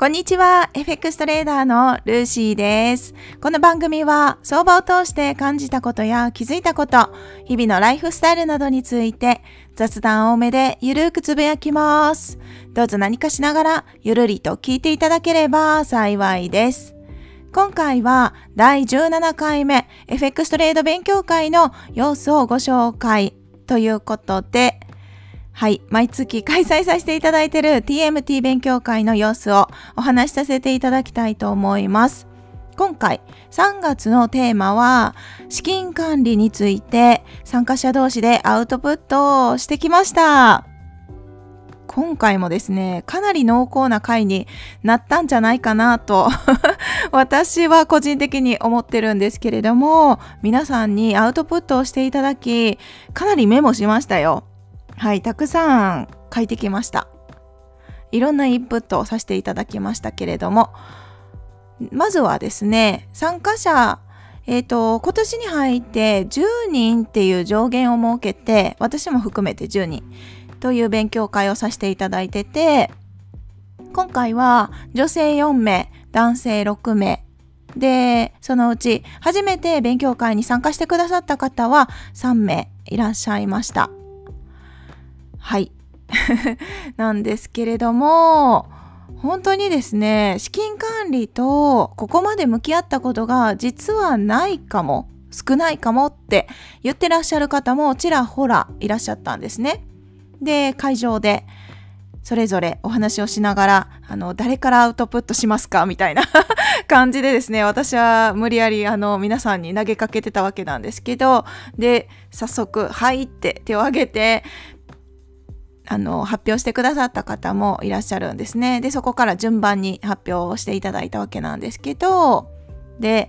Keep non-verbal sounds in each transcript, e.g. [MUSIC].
こんにちは。FX トレーダーのルーシーです。この番組は相場を通して感じたことや気づいたこと、日々のライフスタイルなどについて雑談多めでゆるくつぶやきます。どうぞ何かしながらゆるりと聞いていただければ幸いです。今回は第17回目 FX トレード勉強会の様子をご紹介ということで、はい。毎月開催させていただいている TMT 勉強会の様子をお話しさせていただきたいと思います。今回3月のテーマは資金管理について参加者同士でアウトプットをしてきました。今回もですね、かなり濃厚な回になったんじゃないかなと [LAUGHS] 私は個人的に思ってるんですけれども、皆さんにアウトプットをしていただき、かなりメモしましたよ。はい、たくさん書いてきました。いろんなインプットをさせていただきましたけれども、まずはですね、参加者、えっ、ー、と、今年に入って10人っていう上限を設けて、私も含めて10人という勉強会をさせていただいてて、今回は女性4名、男性6名、で、そのうち初めて勉強会に参加してくださった方は3名いらっしゃいました。はい。[LAUGHS] なんですけれども、本当にですね、資金管理とここまで向き合ったことが実はないかも、少ないかもって言ってらっしゃる方もちらほらいらっしゃったんですね。で、会場でそれぞれお話をしながら、あの、誰からアウトプットしますかみたいな [LAUGHS] 感じでですね、私は無理やり、あの、皆さんに投げかけてたわけなんですけど、で、早速、はいって手を挙げて、あの発表してくださった方もいらっしゃるんですね。でそこから順番に発表をしていただいたわけなんですけどで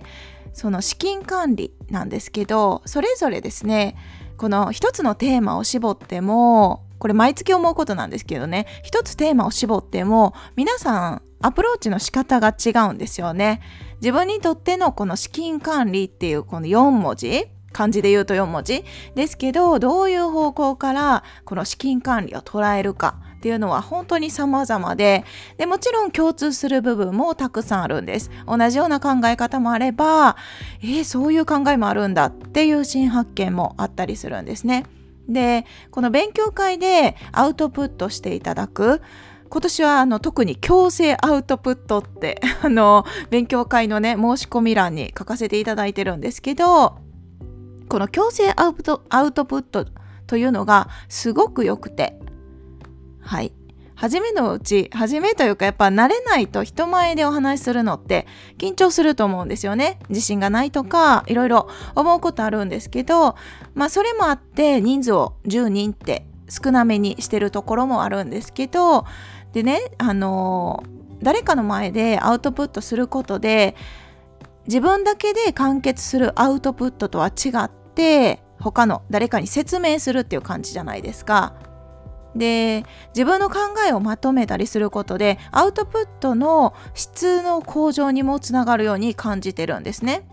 その資金管理なんですけどそれぞれですねこの一つのテーマを絞ってもこれ毎月思うことなんですけどね一つテーマを絞っても皆さんアプローチの仕方が違うんですよね。自分にとってのこの資金管理っていうこの4文字漢字で言うと4文字ですけどどういう方向からこの資金管理を捉えるかっていうのは本当に様々ででもちろん共通する部分もたくさんあるんです。同じような考え方もあればえー、そういう考えもあるんだっていう新発見もあったりするんですね。でこの勉強会でアウトプットしていただく今年はあの特に強制アウトプットってあの勉強会のね申し込み欄に書かせていただいてるんですけどこの強制アウトアウトプットというのがすごく良くて。はい。初めのうち初めというかやっぱ慣れないと人前でお話しするのって緊張すると思うんですよね。自信がないとかいろいろ思うことあるんですけどまあそれもあって人数を10人って少なめにしてるところもあるんですけどでねあの誰かの前でアウトプットすることで自分だけで完結するアウトプットとは違って他の誰かに説明するっていう感じじゃないですか。で自分の考えをまとめたりすることでアウトプットの質の向上にもつながるように感じてるんですね。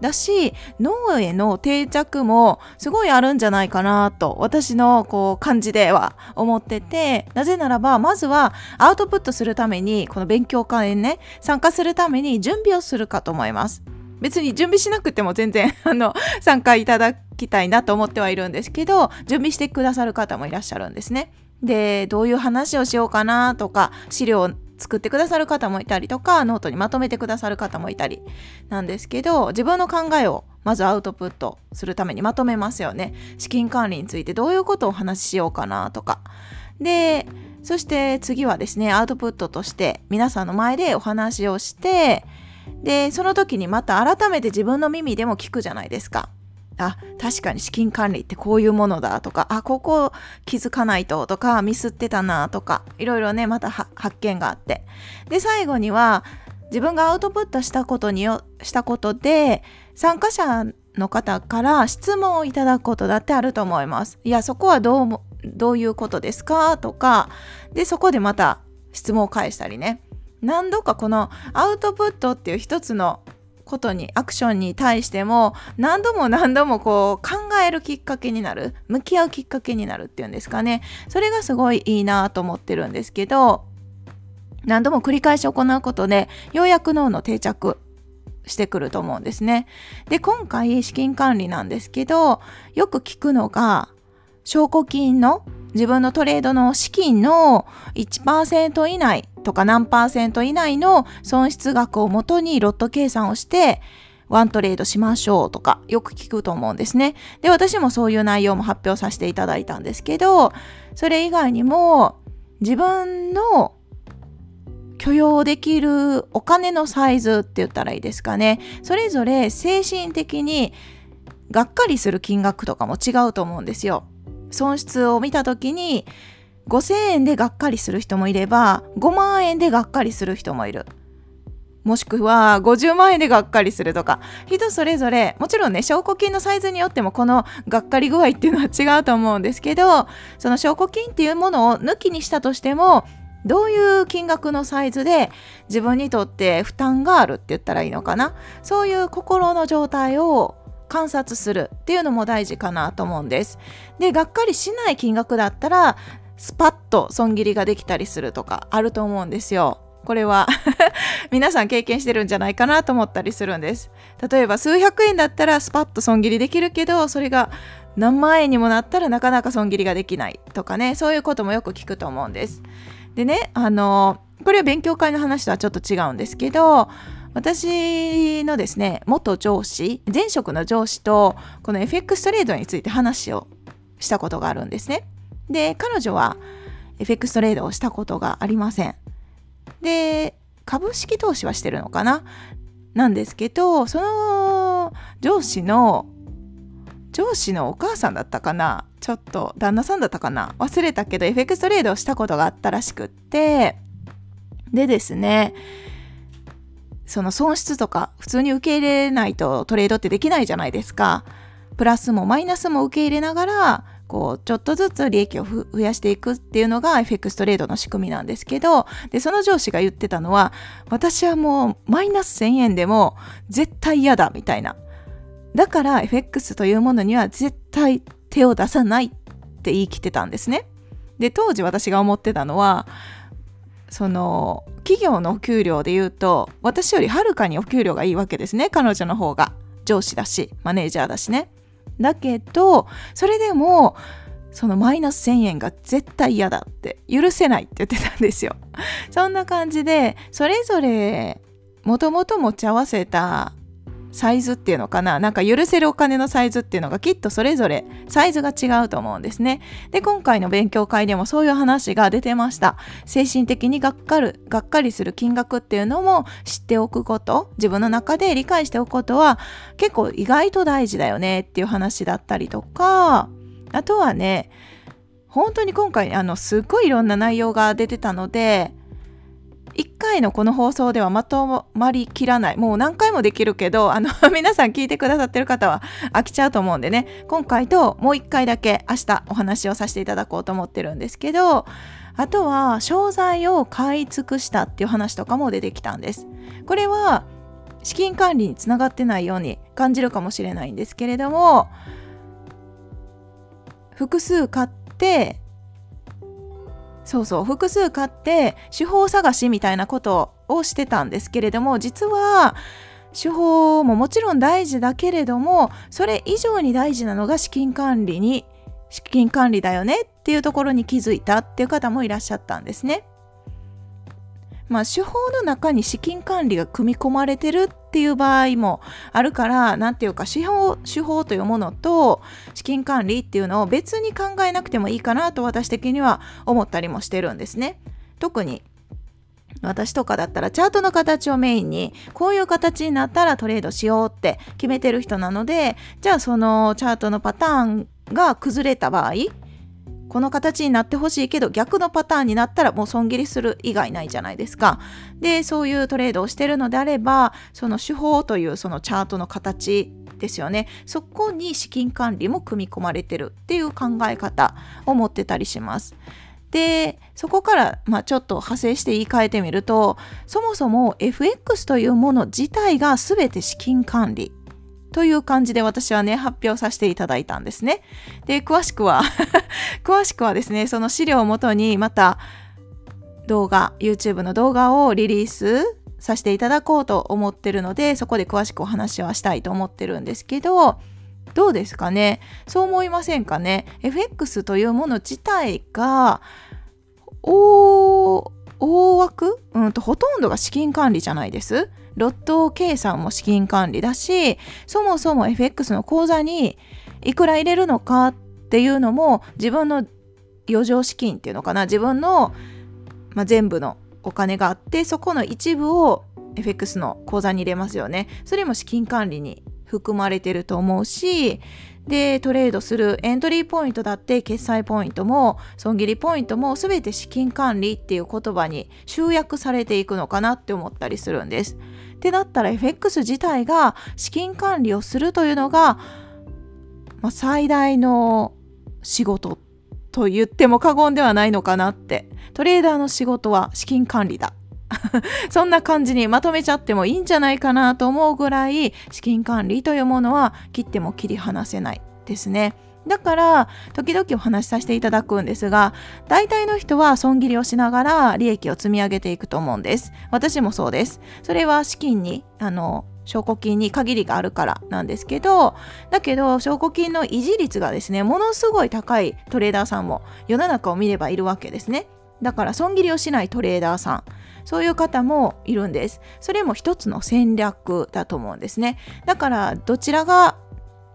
だし脳への定着もすごいあるんじゃないかなと私のこう感じでは思っててなぜならばまずはアウトプットするためにこの勉強会にね参加するために準備をするかと思います。別に準備しなくても全然 [LAUGHS] あの参加いただきたいなと思ってはいるんですけど準備してくださる方もいらっしゃるんですね。でどういう話をしようかなとか資料を作ってくださる方もいたりとかノートにまとめてくださる方もいたりなんですけど自分の考えをまずアウトプットするためにまとめますよね資金管理についてどういうことをお話ししようかなとかでそして次はですねアウトプットとして皆さんの前でお話をしてでその時にまた改めて自分の耳でも聞くじゃないですか。あ確かに資金管理ってこういうものだとかあここ気づかないととかミスってたなとかいろいろねまた発見があって。で最後には自分がアウトプットしたことによしたことで参加者の方から質問をいただくことだってあると思います。いやそこはどうどういうことですかとか。でそこでまた質問を返したりね。何度かこのアウトプットっていう一つのことにアクションに対しても何度も何度もこう考えるきっかけになる向き合うきっかけになるっていうんですかねそれがすごいいいなと思ってるんですけど何度も繰り返し行うことで、ようやく脳の定着してくると思うんですね。で、今回資金管理なんですけど、よく聞くのが、証拠金の自分のトレードの資金の1%以内とか何パーセント以内の損失額をもとにロット計算をしてワントレードしましょうとかよく聞くと思うんですね。で、私もそういう内容も発表させていただいたんですけど、それ以外にも自分の許容できるお金のサイズって言ったらいいですかね。それぞれ精神的にがっかりする金額とかも違うと思うんですよ。損失を見た時に5000円でがっかりする人もいれば5万円でがっかりする人もいる。もしくは50万円でがっかりするとか人それぞれもちろんね証拠金のサイズによってもこのがっかり具合っていうのは違うと思うんですけどその証拠金っていうものを抜きにしたとしてもどういう金額のサイズで自分にとって負担があるって言ったらいいのかなそういう心の状態を観察するっていうのも大事かなと思うんです。で、がっかりしない金額だったら、スパッと損切りができたりするとかあると思うんですよ。これは [LAUGHS] 皆さん経験してるんじゃないかなと思ったりするんです。例えば数百円だったらスパッと損切りできるけど、それが何万円にもなったらなかなか損切りができないとかね、そういうこともよく聞くと思うんです。でね、あの、これは勉強会の話とはちょっと違うんですけど、私のですね、元上司、前職の上司と、この FX トレードについて話をしたことがあるんですね。で、彼女は FX トレードをしたことがありません。で、株式投資はしてるのかな？なんですけど、その上司の、上司のお母さんだったかな？ちょっと旦那さんだったかな？忘れたけど FX トレードをしたことがあったらしくって、でですね、その損失とか普通に受け入れないとトレードってできないじゃないですか。プラスもマイナスも受け入れながら、こう、ちょっとずつ利益を増やしていくっていうのが FX トレードの仕組みなんですけど、で、その上司が言ってたのは、私はもうマイナス1000円でも絶対嫌だみたいな。だから FX というものには絶対手を出さないって言い切ってたんですね。で、当時私が思ってたのは、その企業のお給料で言うと私よりはるかにお給料がいいわけですね。彼女の方が。上司だしマネージャーだしね。だけどそれでもそのマイナス1000円が絶対嫌だって許せないって言ってたんですよ。そんな感じでそれぞれもともと持ち合わせたサイズっていうのかな？なんか許せるお金のサイズっていうのがきっとそれぞれサイズが違うと思うんですね。で、今回の勉強会でもそういう話が出てました。精神的にがっかる、がっかりする金額っていうのも知っておくこと、自分の中で理解しておくことは結構意外と大事だよねっていう話だったりとか、あとはね、本当に今回あのすっごいいろんな内容が出てたので1回のこの放送ではまとまりきらない。もう何回もできるけど、あの、[LAUGHS] 皆さん聞いてくださってる方は飽きちゃうと思うんでね、今回ともう1回だけ明日お話をさせていただこうと思ってるんですけど、あとは、商材を買い尽くしたっていう話とかも出てきたんです。これは、資金管理につながってないように感じるかもしれないんですけれども、複数買ってそうそう複数買って手法探しみたいなことをしてたんですけれども実は手法ももちろん大事だけれどもそれ以上に大事なのが資金管理に資金管理だよねっていうところに気づいたっていう方もいらっしゃったんですね。まあ、手法の中に資金管理が組み込まれてるっていう場合もあるから何ていうか手法手法というものと資金管理っていうのを別に考えなくてもいいかなと私的には思ったりもしてるんですね。特に私とかだったらチャートの形をメインにこういう形になったらトレードしようって決めてる人なのでじゃあそのチャートのパターンが崩れた場合この形になってほしいけど逆のパターンになったらもう損切りする以外ないじゃないですか。でそういうトレードをしてるのであればその手法というそのチャートの形ですよねそこに資金管理も組み込まれてるっていう考え方を持ってたりします。でそこから、まあ、ちょっと派生して言い換えてみるとそもそも FX というもの自体が全て資金管理という感じで私はね、発表させていただいたんですね。で、詳しくは [LAUGHS] 詳しくはですね、その資料をもとにまた動画 YouTube の動画をリリースさせていただこうと思ってるのでそこで詳しくお話はしたいと思ってるんですけどどうですかね？そう思いませんかね？FX というもの自体が大枠、うんと、ほとんどが資金管理じゃないです。ロット計算も資金管理だしそもそも FX の口座にいくら入れるのかっていうのも自分の余剰資金っていうのかな自分の、まあ、全部のお金があってそこの一部を FX の口座に入れますよねそれも資金管理に含まれてると思うしでトレードするエントリーポイントだって決済ポイントも損切りポイントも全て資金管理っていう言葉に集約されていくのかなって思ったりするんです。ってなったら FX 自体が資金管理をするというのが、まあ、最大の仕事と言っても過言ではないのかなってトレーダーの仕事は資金管理だ [LAUGHS] そんな感じにまとめちゃってもいいんじゃないかなと思うぐらい資金管理というものは切っても切り離せないですね。だから時々お話しさせていただくんですが大体の人は損切りをしながら利益を積み上げていくと思うんです。私もそうです。それは資金にあの証拠金に限りがあるからなんですけどだけど証拠金の維持率がですねものすごい高いトレーダーさんも世の中を見ればいるわけですね。だから損切りをしないトレーダーさんそういう方もいるんです。それも一つの戦略だと思うんですね。だからどちらが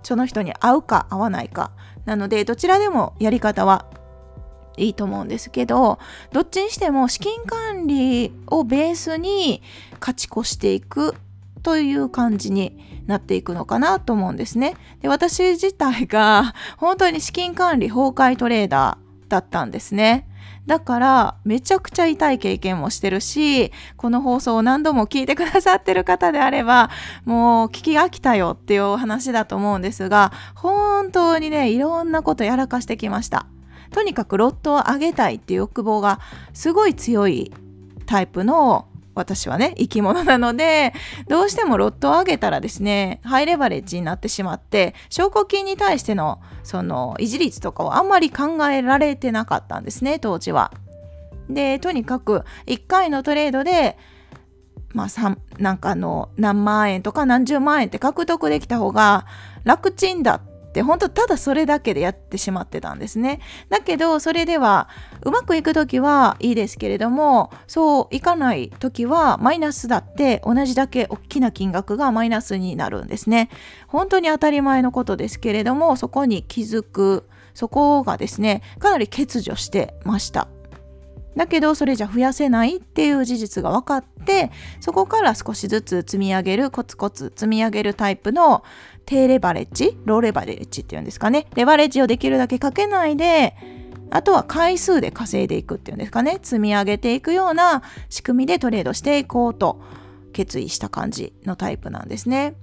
その人に合うか合わないかなのでどちらでもやり方はいいと思うんですけどどっちにしても資金管理をベースに勝ち越していくという感じになっていくのかなと思うんですね。で私自体が本当に資金管理崩壊トレーダーだったんですね。だからめちゃくちゃ痛い経験もしてるしこの放送を何度も聞いてくださってる方であればもう聞き飽きたよっていうお話だと思うんですが本当にねいろんなことやらかしてきました。とにかくロットを上げたいっていう欲望がすごい強いタイプの私はね生き物なのでどうしてもロットを上げたらですねハイレバレッジになってしまって証拠金に対してのその維持率とかをあんまり考えられてなかったんですね当時は。でとにかく1回のトレードでまあ、なんかの何万円とか何十万円って獲得できた方が楽ちんだっって本当ただそれだけでやってしまってたんですね。だけどそれではうまくいく時はいいですけれどもそういかない時はマイナスだって同じだけ大きな金額がマイナスになるんですね。本当に当たり前のことですけれどもそこに気づくそこがですねかなり欠如してました。だけどそれじゃ増やせないっていう事実が分かってそこから少しずつ積み上げるコツコツ積み上げるタイプの低レバレッジローレバレッジっていうんですかねレバレッジをできるだけかけないであとは回数で稼いでいくっていうんですかね積み上げていくような仕組みでトレードしていこうと決意した感じのタイプなんですね。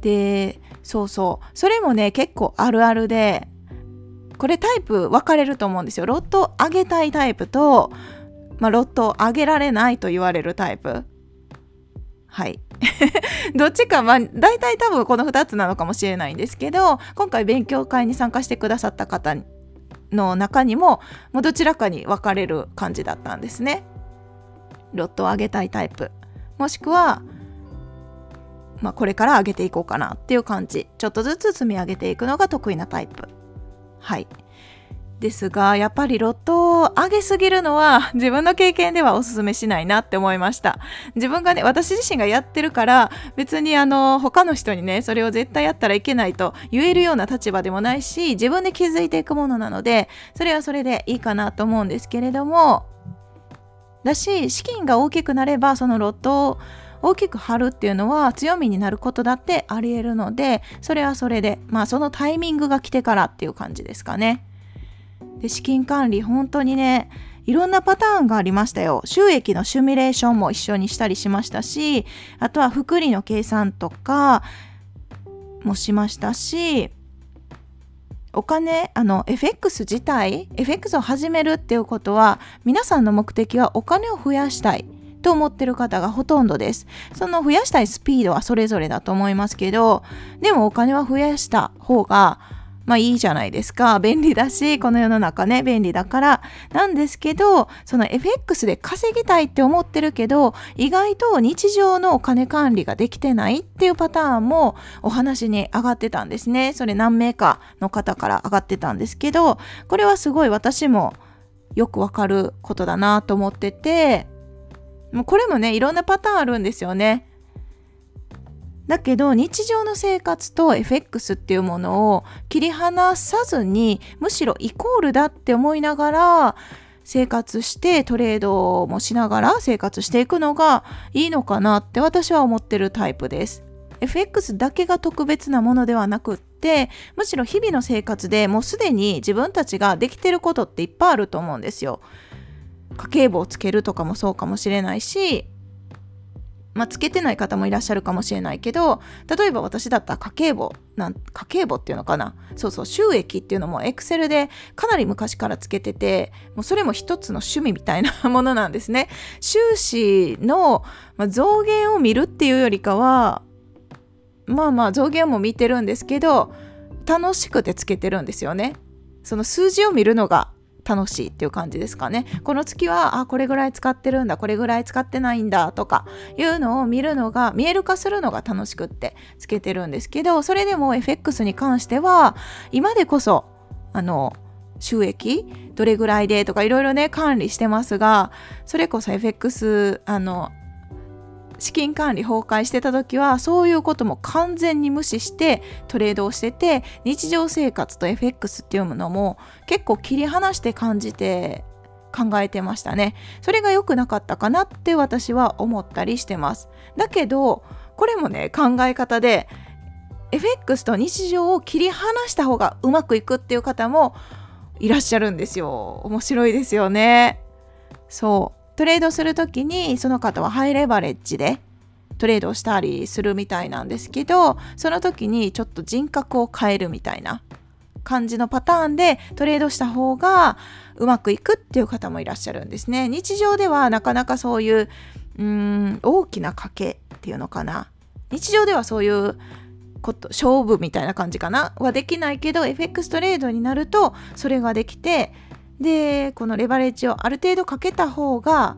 でそうそうそれもね結構あるあるでこれタイプ分かれると思うんですよ。ロット上げたいタイプと、まあ、ロット上げられないと言われるタイプ。はい。[LAUGHS] どっちか、まあ、大体多分この2つなのかもしれないんですけど、今回勉強会に参加してくださった方の中にも、もうどちらかに分かれる感じだったんですね。ロットを上げたいタイプ。もしくは、まあ、これから上げていこうかなっていう感じ。ちょっとずつ積み上げていくのが得意なタイプ。はいですがやっぱりロットを上げすぎるのは [LAUGHS] 自分の経験ではおすすめしないなって思いました自分がね私自身がやってるから別にあの他の人にねそれを絶対やったらいけないと言えるような立場でもないし自分で気づいていくものなのでそれはそれでいいかなと思うんですけれどもだし資金が大きくなればそのロットを大きく張るっていうのは強みになることだってありえるのでそれはそれでまあそのタイミングが来てからっていう感じですかね。で資金管理本当にねいろんなパターンがありましたよ。収益のシミュレーションも一緒にしたりしましたしあとは福利の計算とかもしましたしお金あの FX 自体 FX を始めるっていうことは皆さんの目的はお金を増やしたいと思ってる方がほとんどです。その増やしたいスピードはそれぞれだと思いますけど、でもお金は増やした方がまあいいじゃないですか。便利だし、この世の中ね、便利だから。なんですけど、その FX で稼ぎたいって思ってるけど、意外と日常のお金管理ができてないっていうパターンもお話に上がってたんですね。それ何名かの方から上がってたんですけど、これはすごい私もよくわかることだなと思ってて、もうこれもね、いろんなパターンあるんですよね。だけど日常の生活と FX っていうものを切り離さずにむしろイコールだって思いながら生活してトレードもしながら生活していくのがいいのかなって私は思ってるタイプです。FX だけが特別なものではなくってむしろ日々の生活でもうすでに自分たちができてることっていっぱいあると思うんですよ。家計簿をつけるとかもそうかもしれないしまあ、つけてない方もいらっしゃるかもしれないけど例えば私だったら家計簿なん家計簿っていうのかな？そうそう収益っていうのもエクセルでかなり昔からつけててもうそれも一つの趣味みたいな [LAUGHS] ものなんですね。収支の、まあ、増減を見るっていうよりかはまあまあ増減も見てるんですけど楽しくてつけてるんですよね。その数字を見るのが楽しいっていう感じですかね。この月は、あ、これぐらい使ってるんだ、これぐらい使ってないんだとかいうのを見るのが、見える化するのが楽しくってつけてるんですけど、それでも FX に関しては、今でこそ、あの、収益どれぐらいでとかいろいろね管理してますがそれこそ FX あの資金管理崩壊してた時はそういうことも完全に無視してトレードをしてて日常生活と FX っていうものも結構切り離して感じて考えてましたね。それが良くなかったかなって私は思ったりしてます。だけどこれもね考え方で FX と日常を切り離した方がうまくいくっていう方もいらっしゃるんですよ。面白いですよね。そう。トレードする時にその方はハイレバレッジでトレードしたりするみたいなんですけどその時にちょっと人格を変えるみたいな感じのパターンでトレードした方がうまくいくっていう方もいらっしゃるんですね。日常ではなかなかそういううん大きな賭けっていうのかな日常ではそういうこと勝負みたいな感じかなはできないけど FX トレードになるとそれができてでこのレバレッジをある程度かけた方が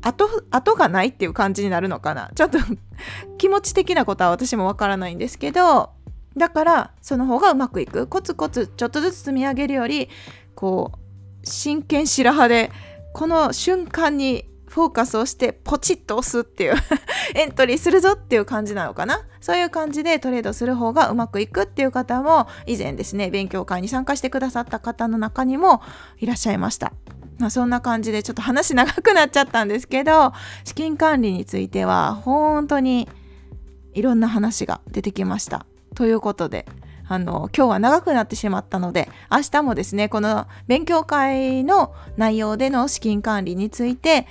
後後がないっていう感じになるのかな。ちょっと [LAUGHS] 気持ち的なことは私もわからないんですけどだからその方がうまくいく。コツコツちょっとずつ積み上げるよりこう真剣白羽でこの瞬間にフォーカスをしてポチッと押すっていう [LAUGHS] エントリーするぞっていう感じなのかな？そういう感じでトレードする方がうまくいくっていう方も以前ですね勉強会に参加してくださった方の中にもいらっしゃいました。まあ、そんな感じでちょっと話長くなっちゃったんですけど資金管理については本当にいろんな話が出てきました。ということであの今日は長くなってしまったので明日もですねこの勉強会の内容での資金管理について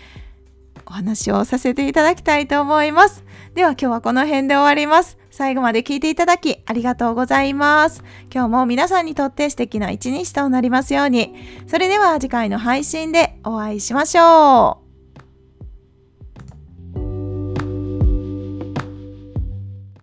お話をさせていただきたいと思います。では今日はこの辺で終わります。最後まで聞いていただきありがとうございます。今日も皆さんにとって素敵な一日となりますように。それでは次回の配信でお会いしましょう。